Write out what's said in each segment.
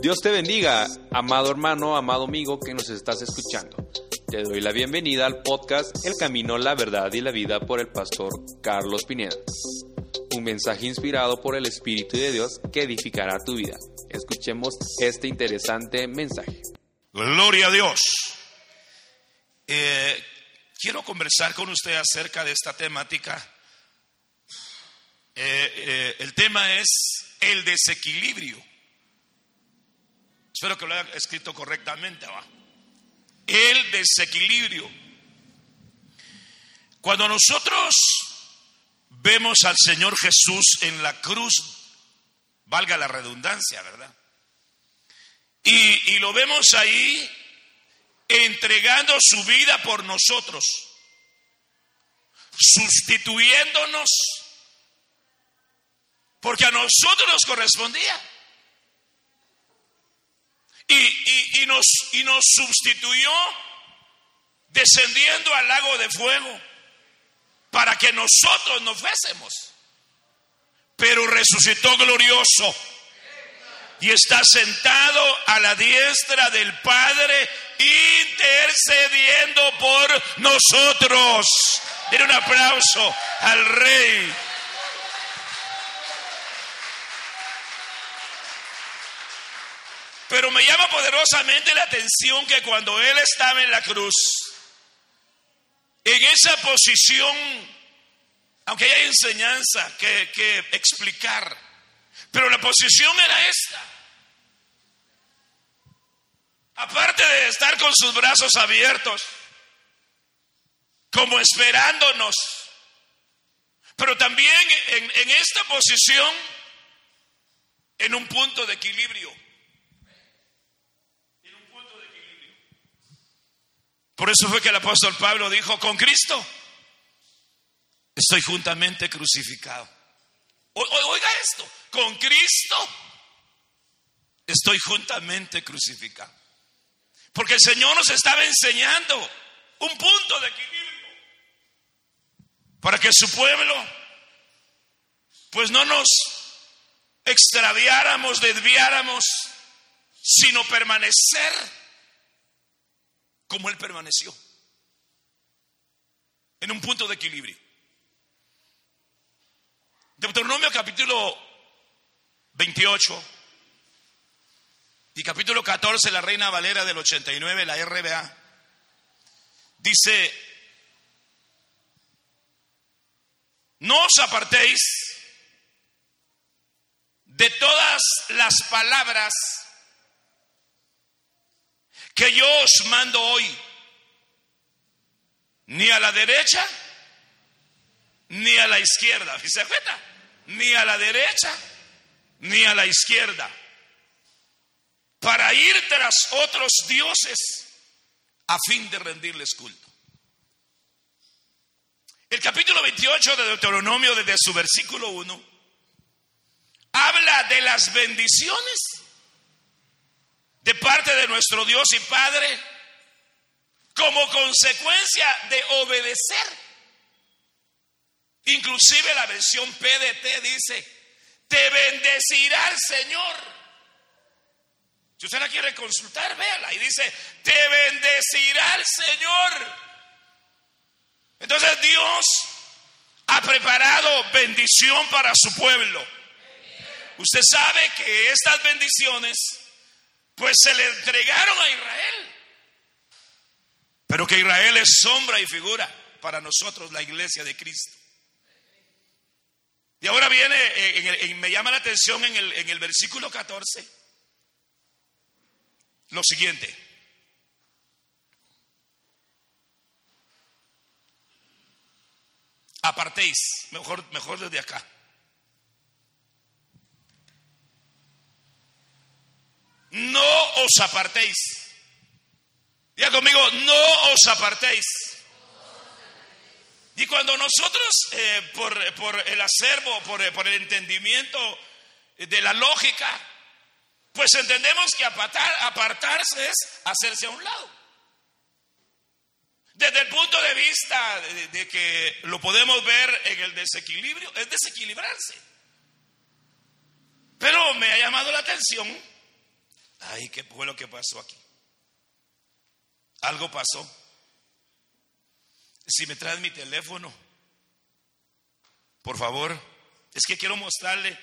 Dios te bendiga, amado hermano, amado amigo que nos estás escuchando. Te doy la bienvenida al podcast El Camino, la Verdad y la Vida por el pastor Carlos Pineda. Un mensaje inspirado por el Espíritu de Dios que edificará tu vida. Escuchemos este interesante mensaje. Gloria a Dios. Eh, quiero conversar con usted acerca de esta temática. Eh, eh, el tema es el desequilibrio. Espero que lo haya escrito correctamente abajo. El desequilibrio. Cuando nosotros vemos al Señor Jesús en la cruz, valga la redundancia, ¿verdad? Y, y lo vemos ahí entregando su vida por nosotros, sustituyéndonos, porque a nosotros nos correspondía. Y, nos, y nos sustituyó descendiendo al lago de fuego para que nosotros nos fuésemos. Pero resucitó glorioso y está sentado a la diestra del Padre intercediendo por nosotros. Den un aplauso al Rey. Pero me llama poderosamente la atención que cuando Él estaba en la cruz, en esa posición, aunque hay enseñanza que, explicar, pero la posición era esta. Aparte de estar con sus brazos abiertos, como esperándonos, pero también en esta posición, en un punto de equilibrio. En un punto de equilibrio. Por eso fue que el apóstol Pablo dijo, con Cristo estoy juntamente crucificado. Oiga esto, con Cristo estoy juntamente crucificado. Porque el Señor nos estaba enseñando un punto de equilibrio para que su pueblo pues no nos extraviáramos, desviáramos, sino permanecer como Él permaneció, en un punto de equilibrio. Deuteronomio capítulo 28 y capítulo 14, la Reina Valera del 89, la RBA, dice, no os apartéis de todas las palabras que yo os mando hoy, ni a la derecha, ni a la izquierda, ¿se Ni a la derecha, ni a la izquierda. Para ir tras otros dioses a fin de rendirles culto. El capítulo 28 de Deuteronomio, desde su versículo 1, habla de las bendiciones de parte de nuestro Dios y Padre como consecuencia de obedecer. Inclusive la versión PDT dice, te bendecirá el Señor si usted la quiere consultar, véala. Y dice, te bendecirá el Señor. Entonces Dios ha preparado bendición para su pueblo. Usted sabe que estas bendiciones pues se le entregaron a Israel. Pero que Israel es sombra y figura para nosotros, la iglesia de Cristo. Y ahora viene, eh, me llama la atención en el, en el versículo 14 lo siguiente. Apartéis, mejor, mejor desde acá. No os apartéis. Ya conmigo, no os apartéis. Y cuando nosotros, eh, por, por, el acervo, por, por el entendimiento de la lógica, pues entendemos que apartarse es hacerse a un lado. Desde el punto de vista de, que lo podemos ver en el desequilibrio, es desequilibrarse. Pero me ha llamado la atención Ay, ¿qué fue lo que pasó aquí? Algo pasó. Si me traes mi teléfono, por favor, es que quiero mostrarle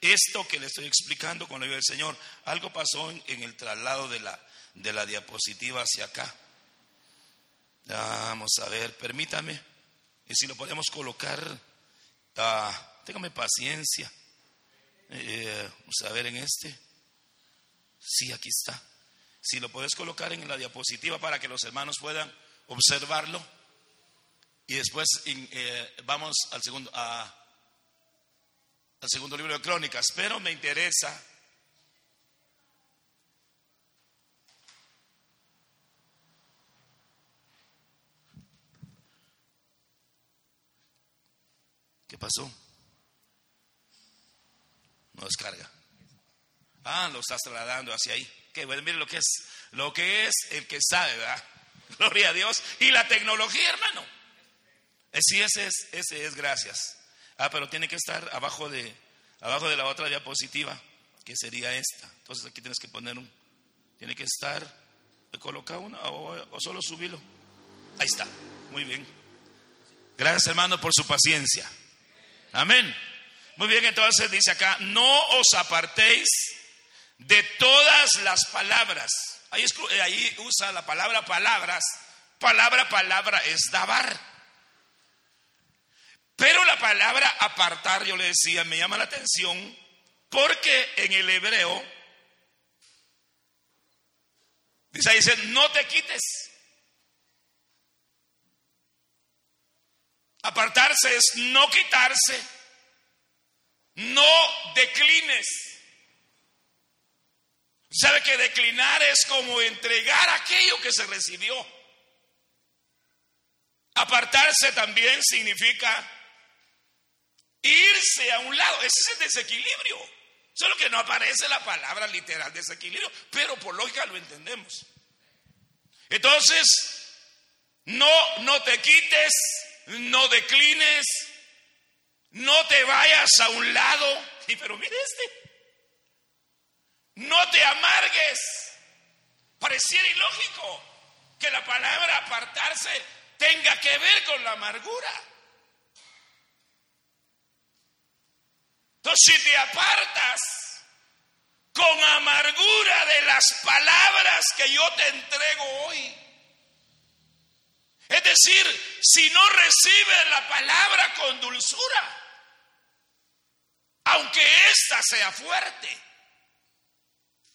esto que le estoy explicando con la ayuda del Señor. Algo pasó en, el traslado de la, de la diapositiva hacia acá. Vamos a ver, permítame. Y si lo podemos colocar, ah, téngame paciencia. Eh, vamos a ver en este. Sí, aquí está. Si lo puedes colocar en la diapositiva para que los hermanos puedan observarlo. Y después eh, vamos al segundo, al segundo libro de Crónicas. Pero me interesa ¿Qué pasó? No descarga. Ah, lo estás trasladando hacia ahí. Que bueno, mire lo que es, lo que es el que sabe, ¿verdad? Gloria a Dios. Y la tecnología, hermano. Eh, sí, ese es, ese es gracias. Ah, pero tiene que estar abajo de, abajo de la otra diapositiva, que sería esta. Entonces aquí tienes que poner un, tiene que estar, coloca una o, o solo subirlo. Ahí está, muy bien. Gracias hermano por su paciencia. Amén. Muy bien, entonces dice acá, no os apartéis de todas las palabras. Ahí, eh, ahí usa la palabra palabras. Palabra, palabra es dabar. Pero la palabra apartar, yo le decía, me llama la atención porque en el hebreo dice, dice no te quites. Apartarse es no quitarse, no declines. ¿Sabe que declinar es como entregar aquello que se recibió? Apartarse también significa irse a un lado. Ese es el desequilibrio. Solo que no aparece la palabra literal desequilibrio, pero por lógica lo entendemos. Entonces, no, no te quites, no declines, no te vayas a un lado. Y pero mire este. No te amargues. Pareciera ilógico que la palabra apartarse tenga que ver con la amargura. Entonces, si te apartas con amargura de las palabras que yo te entrego hoy, es decir, si no recibes la palabra con dulzura, aunque ésta sea fuerte.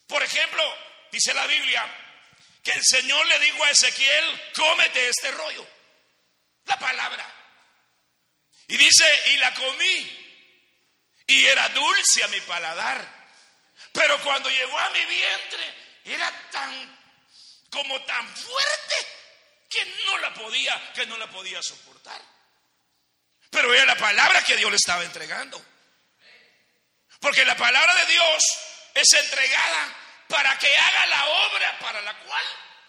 Por ejemplo, dice la Biblia que el Señor le dijo a Ezequiel, cómete este rollo, la palabra. Y dice, y la comí, y era dulce a mi paladar. Pero cuando llegó a mi vientre, era tan, como tan fuerte que no la podía, que no la podía soportar. Pero era la palabra que Dios le estaba entregando. Porque la palabra de Dios es entregada para que haga la obra para la cual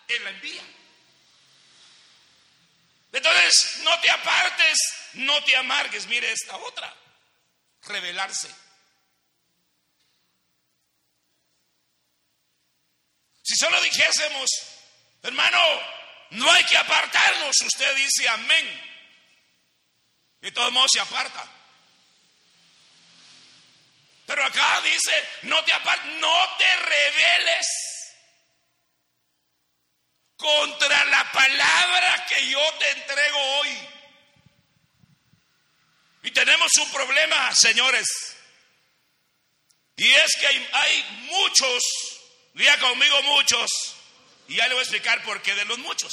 Él la envía. Entonces, no te apartes, no te amargues. Mire esta otra, revelarse. Si solo dijésemos, hermano, no hay que apartarnos, usted dice amén. Y todo modo se aparta. Pero acá dice, no te no te rebeles contra la palabra que yo te entrego hoy. Y tenemos un problema, señores. Y es que hay, muchos, diga conmigo muchos, y ya le voy a explicar por qué de los muchos.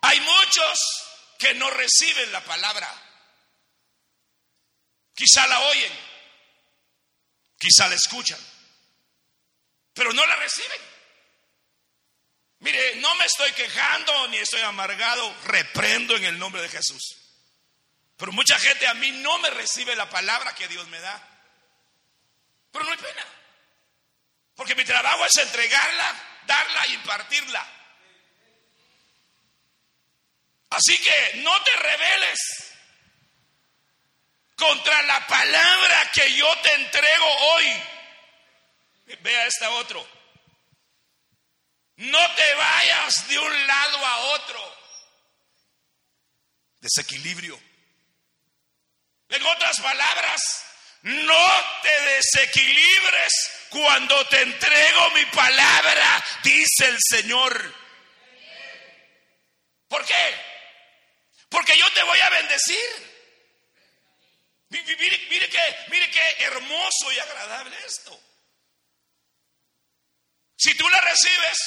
Hay muchos que no reciben la palabra. Quizá la oyen, Quizá la escuchan, pero no la reciben. Mire, no me estoy quejando ni estoy amargado, reprendo en el nombre de Jesús. Pero mucha gente a mí no me recibe la palabra que Dios me da. Pero no hay pena. Porque mi trabajo es entregarla, darla y impartirla. Así que no te rebeles contra la palabra que yo te entrego hoy. Vea esta otro. No te vayas de un lado a otro. Desequilibrio. En otras palabras, no te desequilibres cuando te entrego mi palabra, dice el Señor. ¿Por qué? Porque yo te voy a bendecir. Mire, qué, mire qué hermoso y agradable esto. Si tú la recibes,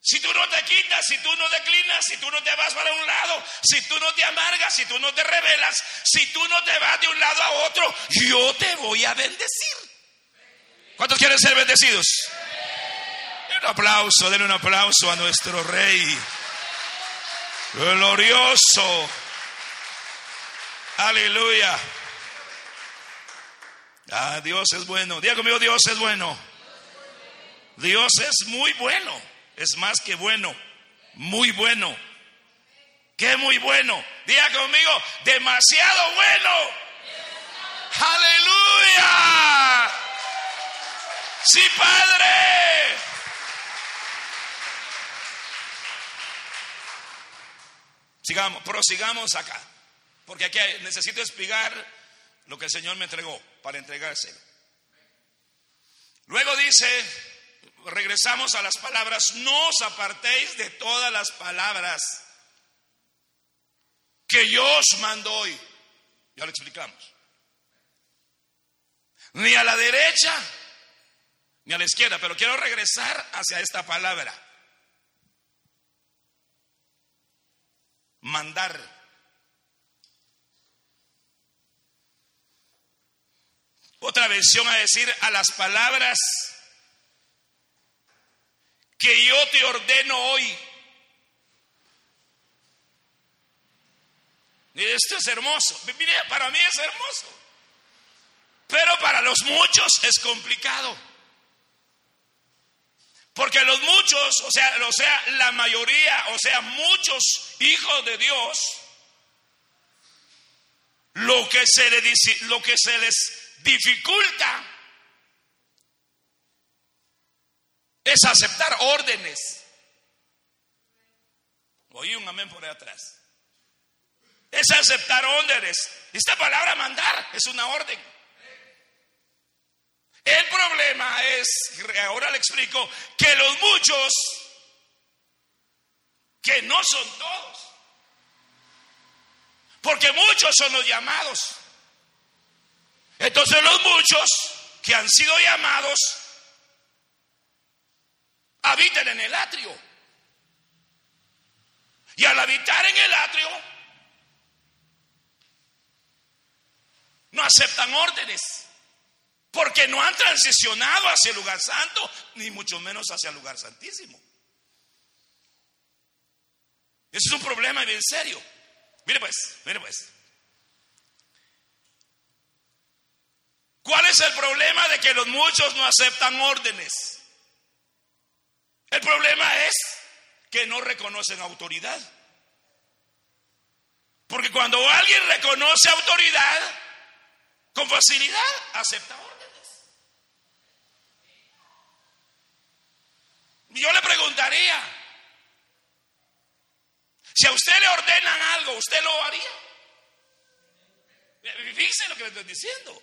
si tú no te quitas, si tú no declinas, si tú no te vas para un lado, si tú no te amargas, si tú no te rebelas, si tú no te vas de un lado a otro, yo te voy a bendecir. ¿Cuántos quieren ser bendecidos? un aplauso, denle un aplauso a nuestro rey. Glorioso. Aleluya. Ah, Dios es bueno. Diga conmigo, Dios es bueno. Dios es muy bueno. Es más que bueno. Muy bueno. ¿Qué muy bueno? Diga conmigo, demasiado bueno. Aleluya. Sí, Padre. Sigamos, prosigamos acá. Porque aquí necesito explicar lo que el Señor me entregó para entregárselo. Luego dice, regresamos a las palabras, no os apartéis de todas las palabras que yo os mando hoy. Ya lo explicamos. Ni a la derecha, ni a la izquierda, pero quiero regresar hacia esta palabra. Mandar. Otra versión a decir a las palabras que yo te ordeno hoy. Esto es hermoso. Mire, para mí es hermoso. Pero para los muchos es complicado. Porque los muchos, o sea, o sea, la mayoría, o sea, muchos hijos de Dios, lo que se les, lo que se les dificulta es aceptar órdenes. Oí un amén por ahí atrás. Es aceptar órdenes. Esta palabra mandar es una orden. El problema es, ahora le explico, que los muchos, que no son todos, porque muchos son los llamados. Entonces los muchos que han sido llamados habitan en el atrio. Y al habitar en el atrio, no aceptan órdenes. Porque no han transicionado hacia el lugar santo, ni mucho menos hacia el lugar santísimo. Ese es un problema bien serio. Mire pues, mire pues. ¿Cuál es el problema de que los muchos no aceptan órdenes? El problema es que no reconocen autoridad. Porque cuando alguien reconoce autoridad, con facilidad acepta órdenes. Yo le preguntaría, si a usted le ordenan algo, ¿usted lo haría? Fíjese lo que le estoy diciendo.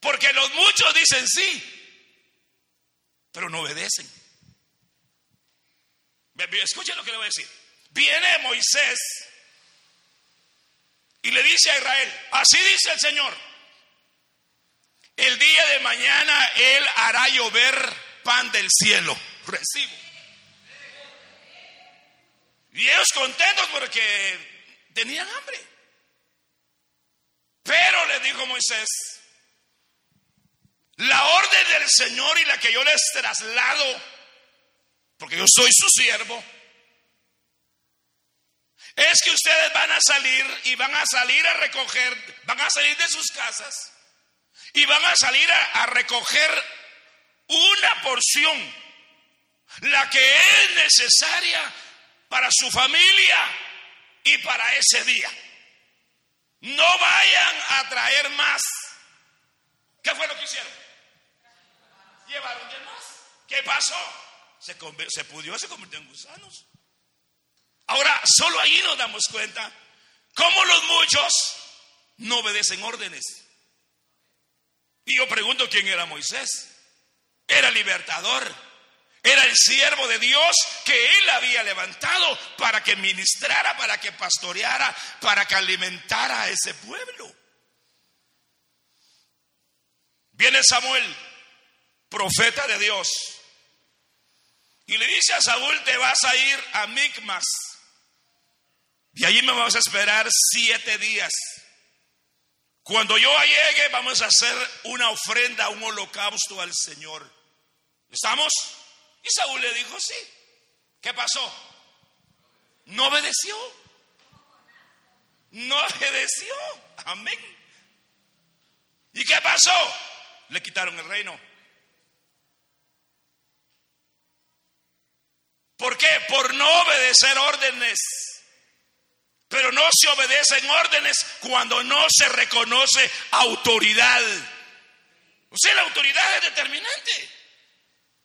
Porque los muchos dicen sí, pero no obedecen. Escuchen lo que le voy a decir. Viene Moisés y le dice a Israel, así dice el Señor, el día de mañana Él hará llover pan del cielo recibo. Y ellos contentos porque tenían hambre. Pero le dijo Moisés, la orden del Señor y la que yo les traslado, porque yo soy su siervo, es que ustedes van a salir y van a salir a recoger, van a salir de sus casas y van a salir a, a recoger una porción la que es necesaria para su familia y para ese día. No vayan a traer más. ¿Qué fue lo que hicieron? llevaron de más. ¿Qué pasó? Se, se pudrió, se convirtió en gusanos. Ahora, solo ahí nos damos cuenta cómo los muchos no obedecen órdenes. Y yo pregunto quién era Moisés. Era libertador. Era el siervo de Dios que él había levantado para que ministrara, para que pastoreara, para que alimentara a ese pueblo. Viene Samuel, profeta de Dios, y le dice a Saúl, te vas a ir a Micmas. Y allí me vas a esperar siete días. Cuando yo llegue, vamos a hacer una ofrenda, un holocausto al Señor. ¿Estamos? Y Saúl le dijo, sí. ¿Qué pasó? No obedeció. No obedeció. Amén. ¿Y qué pasó? Le quitaron el reino. ¿Por qué? Por no obedecer órdenes. Pero no se obedecen órdenes cuando no se reconoce autoridad. O sea, la autoridad es determinante.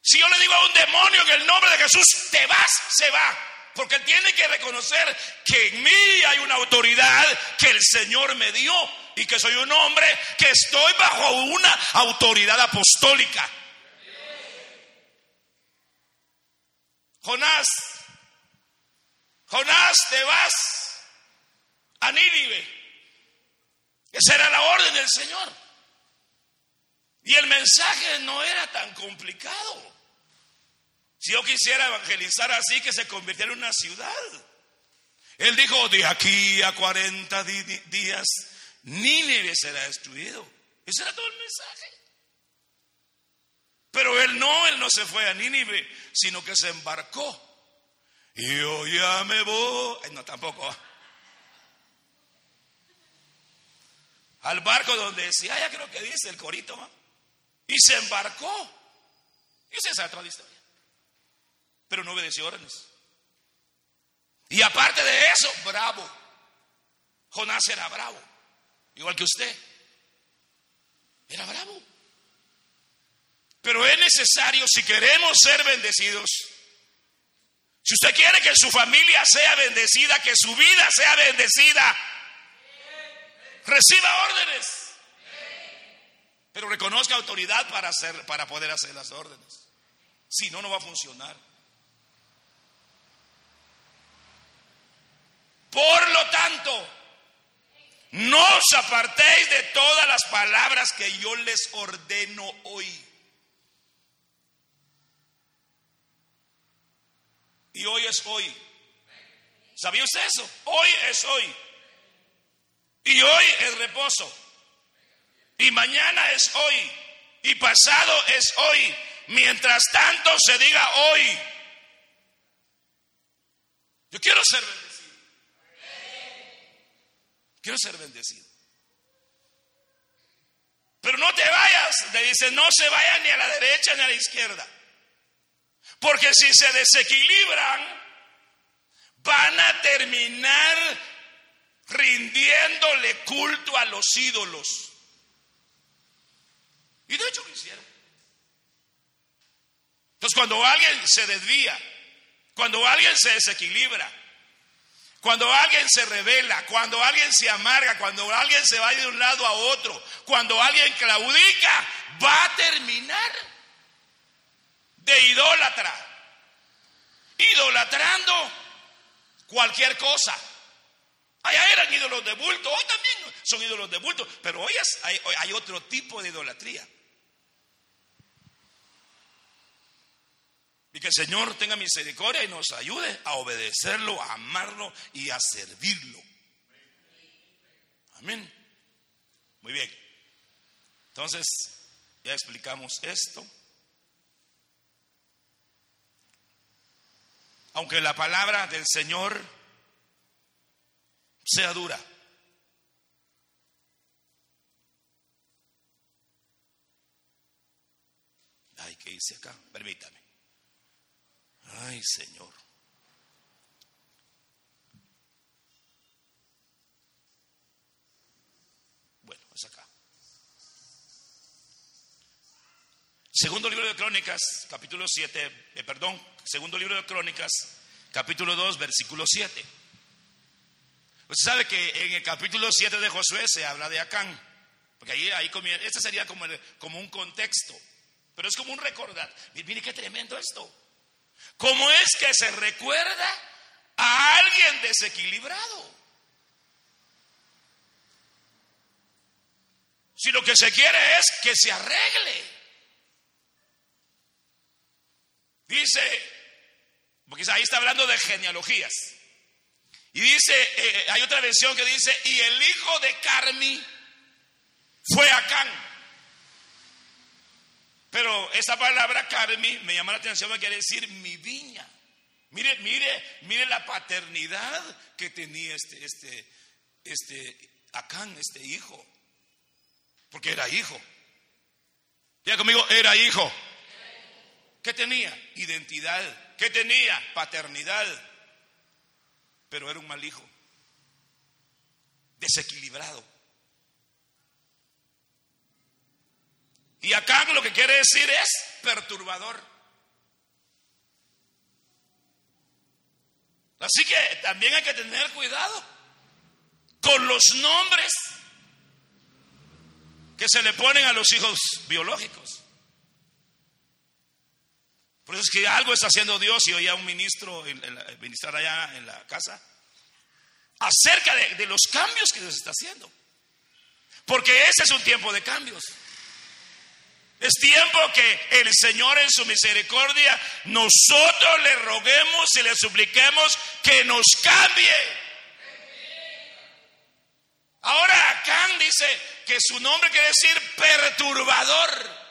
Si yo le digo a un demonio en el nombre de Jesús, te vas, se va. Porque tiene que reconocer que en mí hay una autoridad que el Señor me dio y que soy un hombre que estoy bajo una autoridad apostólica. Jonás, Jonás, te vas a Nínive. Esa era la orden del Señor. Y el mensaje no era tan complicado. Si yo quisiera evangelizar así, que se convirtiera en una ciudad. Él dijo, de aquí a 40 días, Nínive será destruido. Ese era todo el mensaje. Pero él no, él no se fue a Nínive, sino que se embarcó. Y yo ya me voy. No, tampoco. Al barco donde decía, ya creo que dice el corito. Y se embarcó. Y usted sabe toda la historia. Pero no obedeció órdenes. Y aparte de eso, bravo. Jonás era bravo. Igual que usted. Era bravo. Pero es necesario, si queremos ser bendecidos, si usted quiere que su familia sea bendecida, que su vida sea bendecida, reciba órdenes. Pero reconozca autoridad para, hacer, para poder hacer las órdenes. Si no, no va a funcionar. Por lo tanto, no os apartéis de todas las palabras que yo les ordeno hoy. Y hoy es hoy. ¿Sabía usted eso? Hoy es hoy. Y hoy es reposo. Y mañana es hoy. Y pasado es hoy. Mientras tanto se diga hoy. Yo quiero ser. Quiero ser bendecido. Pero no te vayas. Le dice, no se vaya ni a la derecha ni a la izquierda. Porque si se desequilibran, van a terminar rindiéndole culto a los ídolos. Y de hecho lo hicieron. Entonces cuando alguien se desvía, cuando alguien se desequilibra, cuando alguien se revela, cuando alguien se amarga, cuando alguien se va de un lado a otro, cuando alguien claudica, va a terminar de idólatra, idolatrando cualquier cosa. Allá eran ídolos de bulto, hoy también son ídolos de bulto, pero hoy hay, hay otro tipo de idolatría. Y que el Señor tenga misericordia y nos ayude a obedecerlo, a amarlo y a servirlo. Amén. Muy bien. Entonces, ya explicamos esto. aunque la palabra del Señor sea dura. Ay, ¿qué hice acá? Permítame. Ay, Señor. Bueno, es acá. Segundo libro de Crónicas, capítulo 7, eh, perdón, segundo libro de Crónicas, capítulo 2, versículo 7. Usted sabe que en el capítulo 7 de Josué se habla de Acán, porque ahí, ahí comienza, este sería como, como un contexto, pero es como un recordar. Mire qué tremendo esto. ¿Cómo es que se recuerda a alguien desequilibrado? Si lo que se quiere es que se arregle. Dice, porque ahí está hablando de genealogías. Y dice, eh, hay otra versión que dice, y el hijo de Carmi fue Acán. Pero esa palabra Carmi me llama la atención, me quiere decir mi viña. Mire, mire, mire la paternidad que tenía este, este, este Acán, este hijo. Porque era hijo. Ya conmigo, era hijo. ¿Qué tenía? Identidad. ¿Qué tenía? Paternidad. Pero era un mal hijo. Desequilibrado. Y acá lo que quiere decir es perturbador. Así que también hay que tener cuidado con los nombres que se le ponen a los hijos biológicos. Por eso es que algo está haciendo Dios y oía un ministro ministrar allá en la casa acerca de, de los cambios que Dios está haciendo. Porque ese es un tiempo de cambios. Es tiempo que el Señor en su misericordia nosotros le roguemos y le supliquemos que nos cambie. Ahora Acán dice que su nombre quiere decir perturbador.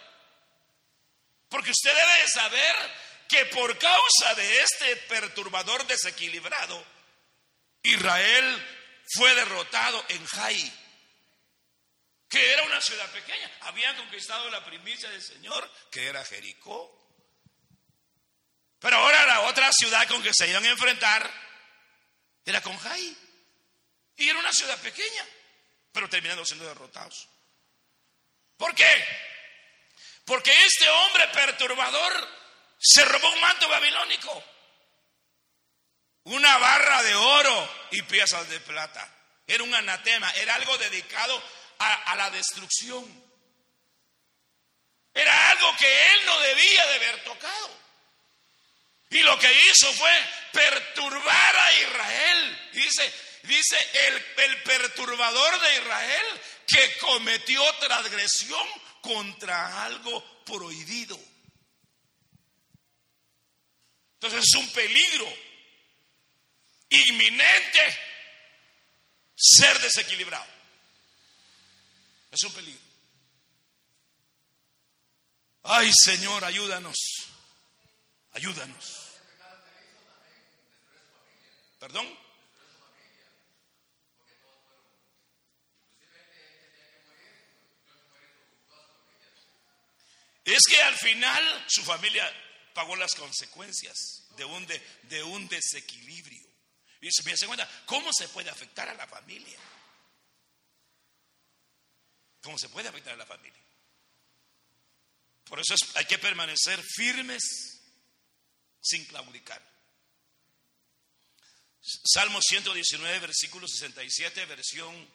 Porque usted debe de saber que por causa de este perturbador desequilibrado, Israel fue derrotado en Jai, que era una ciudad pequeña. Habían conquistado la primicia del Señor, que era Jericó. Pero ahora la otra ciudad con que se iban a enfrentar era con Jai. Y era una ciudad pequeña, pero terminando siendo derrotados. ¿Por qué? Porque este hombre perturbador se robó un manto babilónico, una barra de oro y piezas de plata. Era un anatema, era algo dedicado a, la destrucción. Era algo que él no debía de haber tocado. Y lo que hizo fue perturbar a Israel. Dice, dice el, el perturbador de Israel que cometió transgresión contra algo prohibido. Entonces es un peligro inminente ser desequilibrado. Es un peligro. Ay Señor, ayúdanos. Ayúdanos. ¿Perdón? Es que al final su familia pagó las consecuencias de un, de, un desequilibrio. Y se me hace cuenta, ¿cómo se puede afectar a la familia? ¿Cómo se puede afectar a la familia? Por eso hay que permanecer firmes sin claudicar. Salmo 119, versículo 67, versión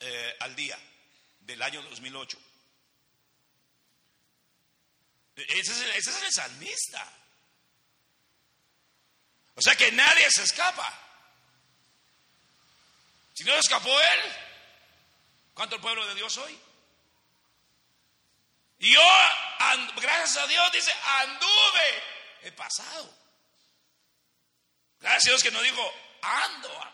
eh, al día del año 2008. Ese es, el, salmista. O sea que nadie se escapa. Si no escapó él, ¿cuánto el pueblo de Dios hoy? Yo, gracias a Dios, dice, anduve, he pasado. Gracias a Dios que no dijo, ando.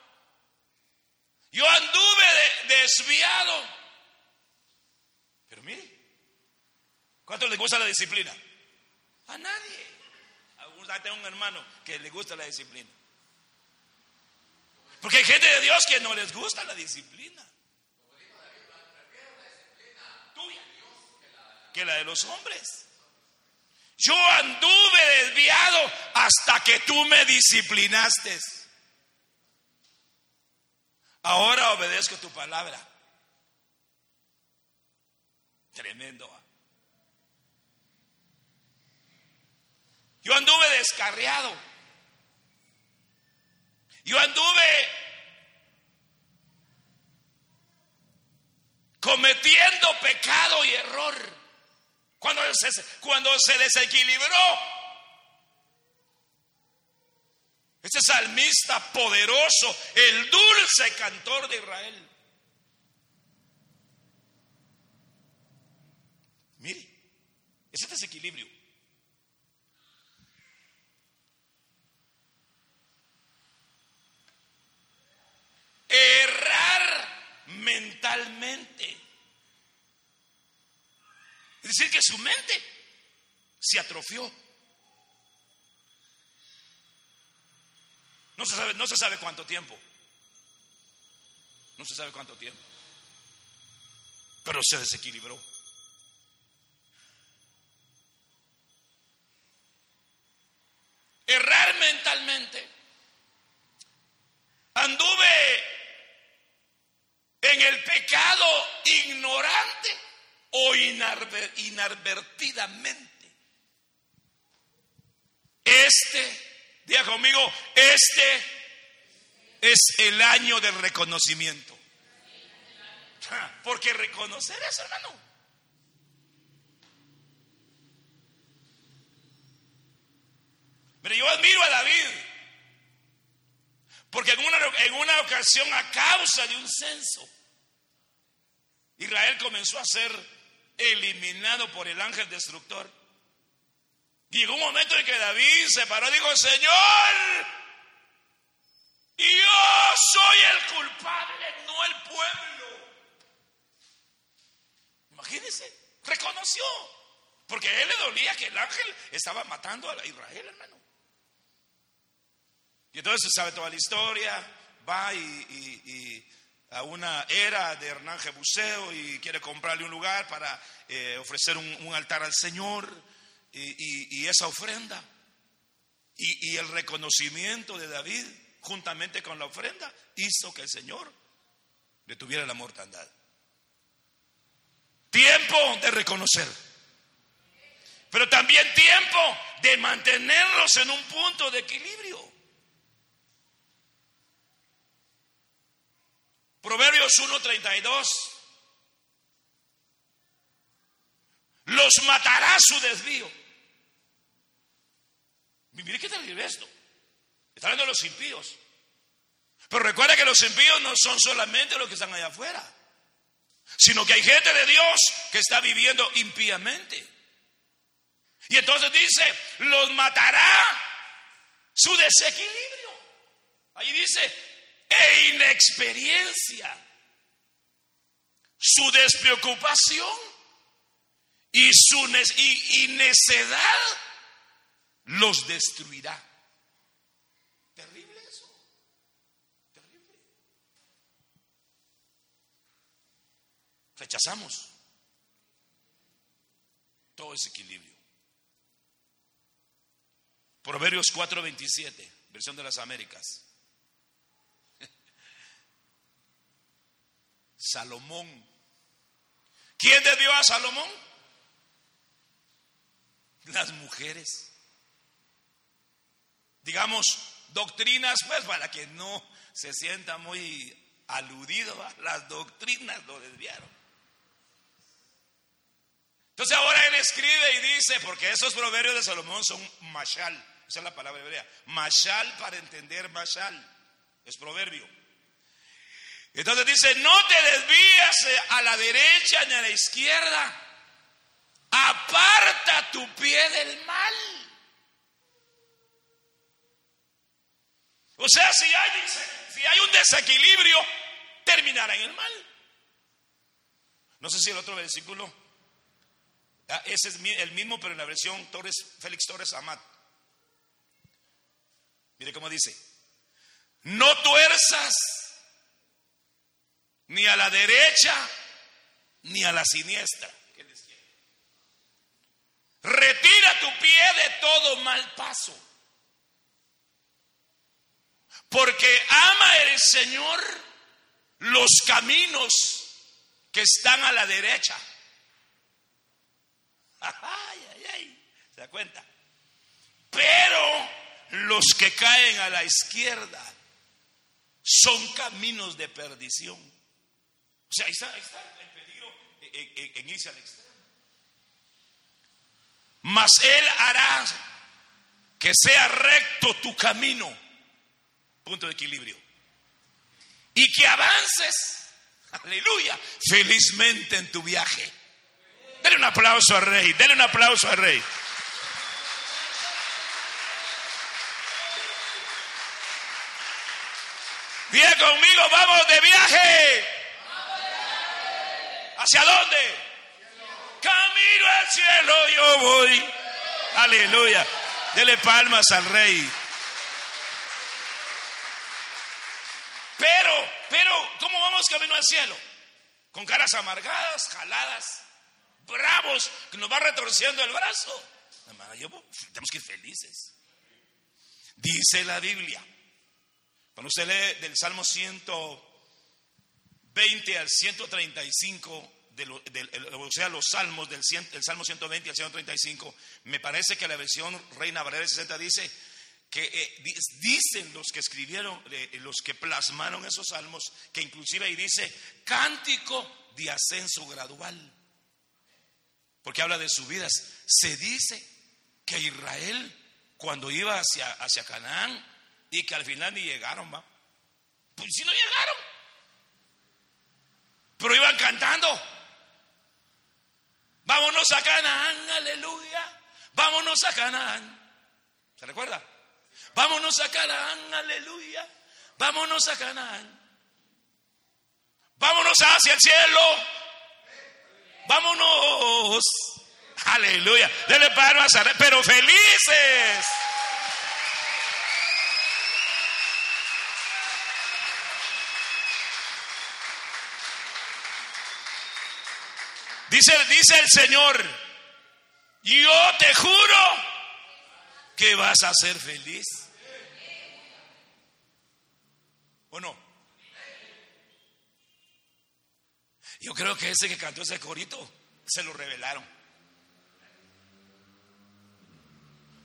Yo anduve desviado. Pero mire, ¿Cuánto le gusta la disciplina? A nadie. Tengo un hermano que le gusta la disciplina. Porque hay gente de Dios que no les gusta la disciplina. Que la de los hombres. Yo anduve desviado hasta que tú me disciplinaste. Ahora obedezco tu palabra. Tremendo. Yo anduve descarriado. Yo anduve cometiendo pecado y error. Cuando se, cuando se desequilibró ese salmista poderoso, el dulce cantor de Israel. Mire, ese desequilibrio. Errar mentalmente. Es decir, que su mente se atrofió. No se sabe, cuánto tiempo. No se sabe cuánto tiempo. Pero se desequilibró. Errar mentalmente. Anduve en el pecado ignorante o inadvertidamente. Este Diga conmigo, este es el año del reconocimiento. Porque reconocer eso, hermano. Pero yo admiro a David. Porque en una, en una ocasión, a causa de un censo, Israel comenzó a ser eliminado por el ángel destructor. Llegó un momento en que David se paró y dijo, Señor, yo soy el culpable, no el pueblo. Imagínense, reconoció, porque a él le dolía que el ángel estaba matando a Israel, hermano. Y entonces sabe toda la historia, va y, a una era de Hernán Jebuseo y quiere comprarle un lugar para eh, ofrecer un altar al Señor y, esa ofrenda y, el reconocimiento de David juntamente con la ofrenda hizo que el Señor detuviera la mortandad. Tiempo de reconocer, pero también tiempo de mantenerlos en un punto de equilibrio. Proverbios 1.32 los matará su desvío. Mire qué terrible esto. Está hablando de los impíos. Pero recuerda que los impíos no son solamente los que están allá afuera, sino que hay gente de Dios que está viviendo impíamente. Y entonces dice, los matará su desequilibrio. Ahí dice, e inexperiencia, su despreocupación y su y necedad los destruirá. Terrible eso. Terrible. Rechazamos todo ese equilibrio. Proverbios 4:27, versión de las Américas. Salomón. ¿Quién debió a Salomón? Las mujeres digamos, doctrinas, pues para que no se sienta muy aludido, las doctrinas lo desviaron. Entonces ahora él escribe y dice, porque esos proverbios de Salomón son mashal, esa es la palabra hebrea, mashal para entender mashal, es proverbio. Entonces dice, no te desvías a la derecha ni a la izquierda, aparta tu pie del mal. O sea, si hay, si hay un desequilibrio, terminará en el mal. No sé si el otro versículo, ah, ese es el mismo, pero en la versión Torres, Félix Torres Amat. Mire cómo dice, no tuerzas ni a la derecha ni a la siniestra. Retira tu pie de todo mal paso. Porque ama el Señor los caminos que están a la derecha. Ay, ay, ay. ¿Se da cuenta? los que caen a la izquierda son caminos de perdición. O sea, ahí está, el peligro en, irse al extremo. Mas Él hará que sea recto tu camino, punto de equilibrio, y que avances, aleluya, felizmente en tu viaje. Dele un aplauso al rey, dele un aplauso al rey. Bien conmigo, vamos de viaje. ¿Hacia dónde? Camino al cielo yo voy. Aleluya. Dele palmas al rey. Pero, pero, ¿cómo vamos camino al cielo? Con caras amargadas, jaladas, bravos, que nos va retorciendo el brazo. tenemos que ir felices. Dice la Biblia cuando usted lee del Salmo 120 al 135, o sea, los salmos del, Salmo 120 al 135, me parece que la versión Reina Valera 60 dice que eh, dicen los que escribieron, eh, los que plasmaron esos salmos, que inclusive ahí dice cántico de ascenso gradual, porque habla de subidas. Se dice que Israel, cuando iba hacia, hacia Canaán, y que al final ni llegaron, va. Pues si no llegaron. Pero iban cantando. Vámonos a Canaán, aleluya. Vámonos a Canaán. ¿Se recuerda? Vámonos a Canaán, aleluya. Vámonos a Canaán. Vámonos hacia el cielo. Vámonos. Aleluya. Dele palmas pero felices. Dice, dice el Señor, yo te juro que vas a ser feliz. ¿O no? Yo creo que ese que cantó ese corito se lo revelaron.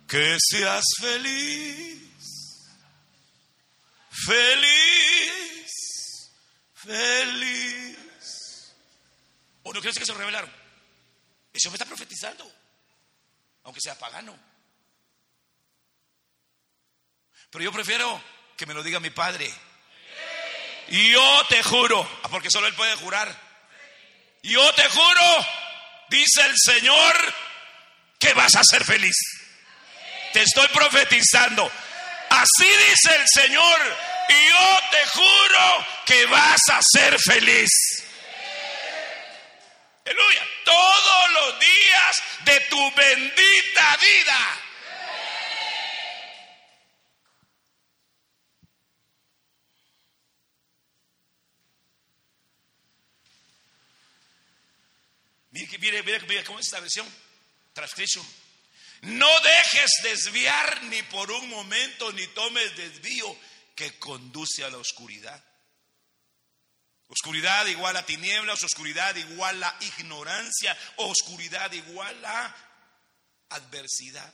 Que seas feliz, feliz, feliz. ¿O no crees que se revelaron? Eso me está profetizando, aunque sea pagano. Pero yo prefiero que me lo diga mi padre. Y yo te juro, ah, porque solo él puede jurar. Yo te juro, dice el Señor, que vas a ser feliz. Te estoy profetizando. Así dice el Señor, y yo te juro que vas a ser feliz. Aleluya. Todos los días de tu bendita vida. Mire, mire, mire, mire cómo es esta versión. Transcription. No dejes desviar ni por un momento, ni tomes desvío que conduce a la oscuridad. Oscuridad igual a tinieblas, oscuridad igual a ignorancia, oscuridad igual a adversidad.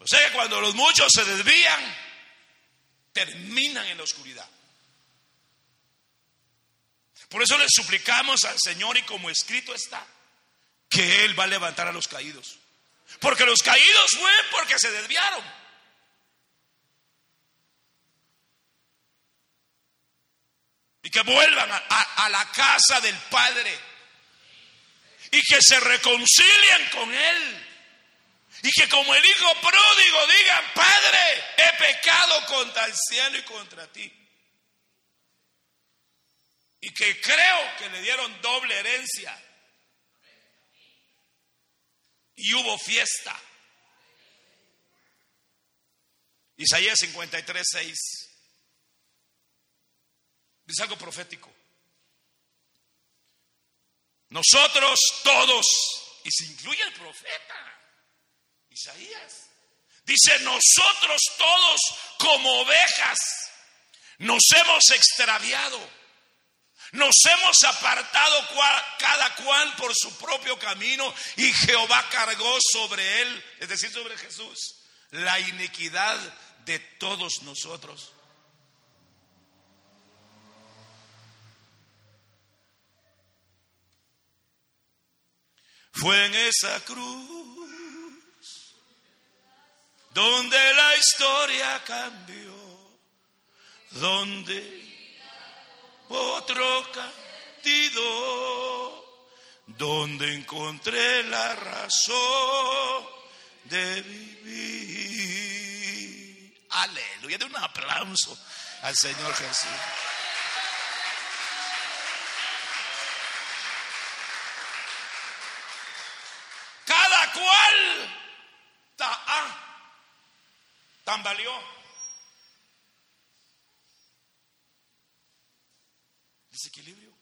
O sea que cuando los muchos se desvían, terminan en la oscuridad. Por eso le suplicamos al Señor y como escrito está, que Él va a levantar a los caídos. Porque los caídos fue porque se desviaron. Y que vuelvan a, la casa del Padre. Y que se reconcilien con Él. Y que como el hijo pródigo digan, Padre, he pecado contra el cielo y contra ti. Y que creo que le dieron doble herencia y hubo fiesta. Isaías 53, 6. Dice algo profético. Nosotros todos, y se incluye el profeta, Isaías, dice, nosotros todos como ovejas nos hemos extraviado. Nos hemos apartado cada cual por su propio camino y Jehová cargó sobre él, es decir, sobre Jesús, la iniquidad de todos nosotros. Fue en esa cruz donde la historia cambió, donde otro candido, donde encontré la razón de vivir. Aleluya, de un aplauso al Señor Jesús. Cada cual ta, ah, tambaleó. Desequilibrio.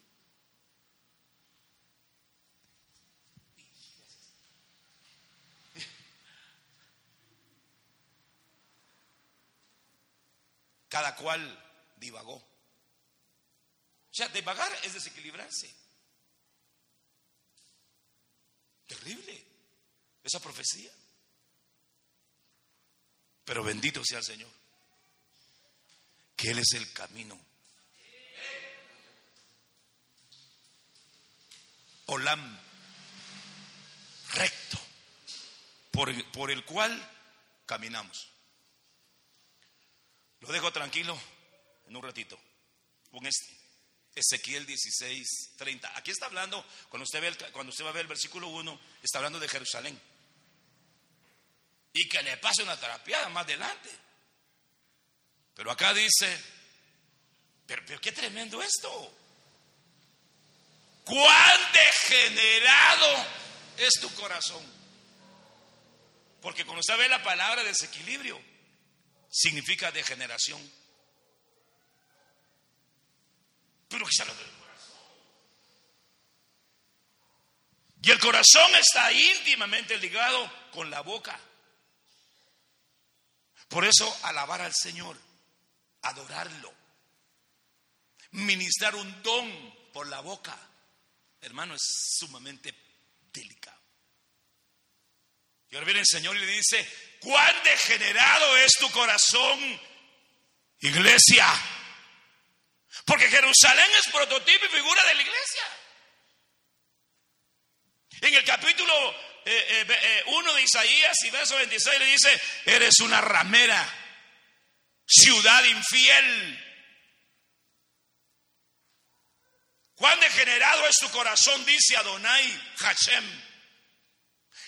Cada cual divagó. O sea, divagar es desequilibrarse. Terrible esa profecía. Pero bendito sea el Señor, que Él es el camino, Olam, recto, por, por el cual caminamos. Lo dejo tranquilo en un ratito con este. Ezequiel 16, 30. Aquí está hablando, cuando usted, ve cuando usted va a ver el versículo 1, está hablando de Jerusalén. Y que le pase una terapiada más adelante. Pero acá dice, pero, pero qué tremendo esto. Cuán degenerado es tu corazón. Porque cuando usted ve la palabra desequilibrio, significa degeneración. Pero quizá lo del corazón. Y el corazón está íntimamente ligado con la boca. Por eso alabar al Señor, adorarlo, ministrar un don por la boca hermano, es sumamente delicado. Y ahora viene el Señor y le dice, cuán degenerado es tu corazón, iglesia. Porque Jerusalén es prototipo y figura de la iglesia. En el capítulo 1 eh, eh, eh, de Isaías y verso 26 le dice, eres una ramera, ciudad infiel, Cuán degenerado es tu corazón, dice Adonai Hashem.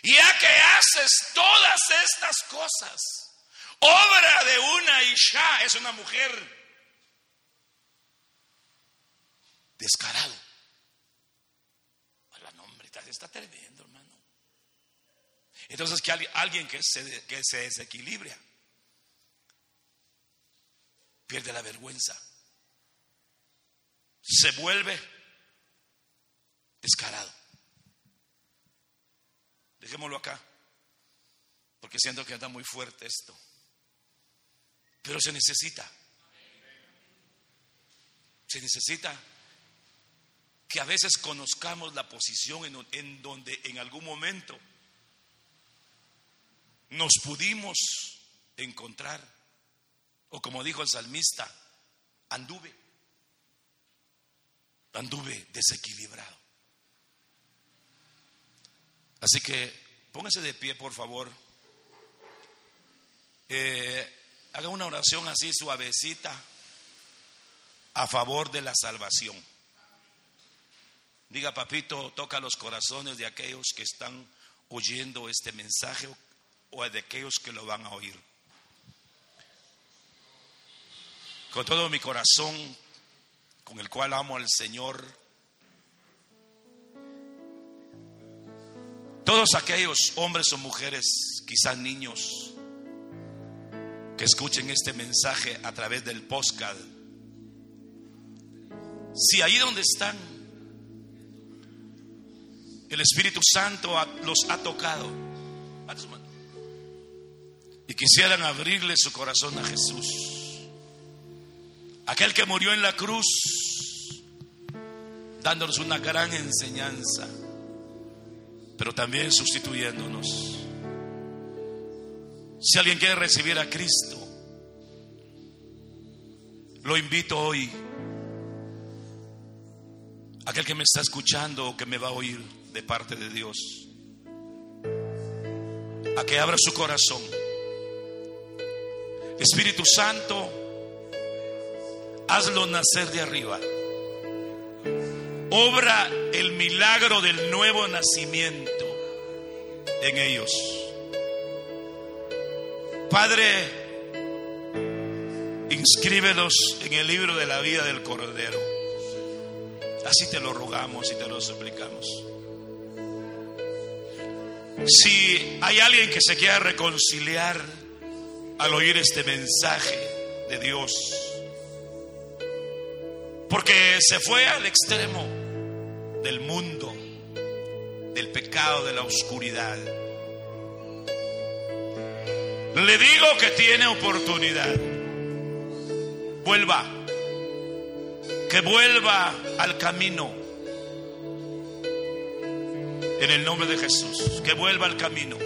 Ya que haces todas estas cosas, obra de una Isha, es una mujer descarado. La nombre está tremendo, hermano. Entonces, que alguien que se, que se desequilibra pierde la vergüenza, se vuelve descarado. Dejémoslo acá, porque siento que anda muy fuerte esto. Pero se necesita. Se necesita que a veces conozcamos la posición en, en, donde en algún momento nos pudimos encontrar, o como dijo el salmista, anduve, anduve desequilibrado. Así que póngase de pie, por favor. Eh, haga una oración así suavecita a favor de la salvación. Diga, papito, toca los corazones de aquellos que están oyendo este mensaje o de aquellos que lo van a oír. Con todo mi corazón, con el cual amo al Señor, Todos aquellos hombres o mujeres, quizás niños, que escuchen este mensaje a través del podcast, si ahí donde están, el Espíritu Santo los ha tocado y quisieran abrirle su corazón a Jesús, aquel que murió en la cruz dándonos una gran enseñanza, pero también sustituyéndonos. Si alguien quiere recibir a Cristo, lo invito hoy, aquel que me está escuchando o que me va a oír de parte de Dios, a que abra su corazón. Espíritu Santo, hazlo nacer de arriba. Obra el milagro del nuevo nacimiento en ellos. Padre, inscríbelos en el libro de la vida del Cordero. Así te lo rogamos y te lo suplicamos. Si hay alguien que se quiera reconciliar al oír este mensaje de Dios, porque se fue al extremo del mundo, del pecado, de la oscuridad. Le digo que tiene oportunidad. Vuelva. Que vuelva al camino. En el nombre de Jesús. Que vuelva al camino.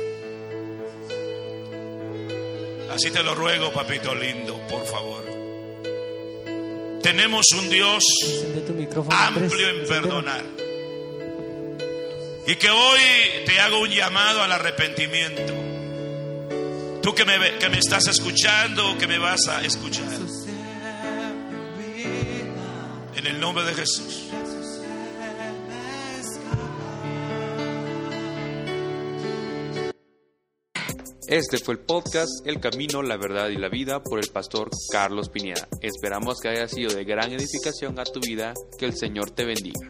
Así te lo ruego, papito lindo, por favor. Tenemos un Dios amplio en perdonar. Y que hoy te hago un llamado al arrepentimiento. Tú que me, que me estás escuchando, que me vas a escuchar. En el nombre de Jesús. Este fue el podcast El Camino, la Verdad y la Vida por el pastor Carlos Pineda. Esperamos que haya sido de gran edificación a tu vida. Que el Señor te bendiga.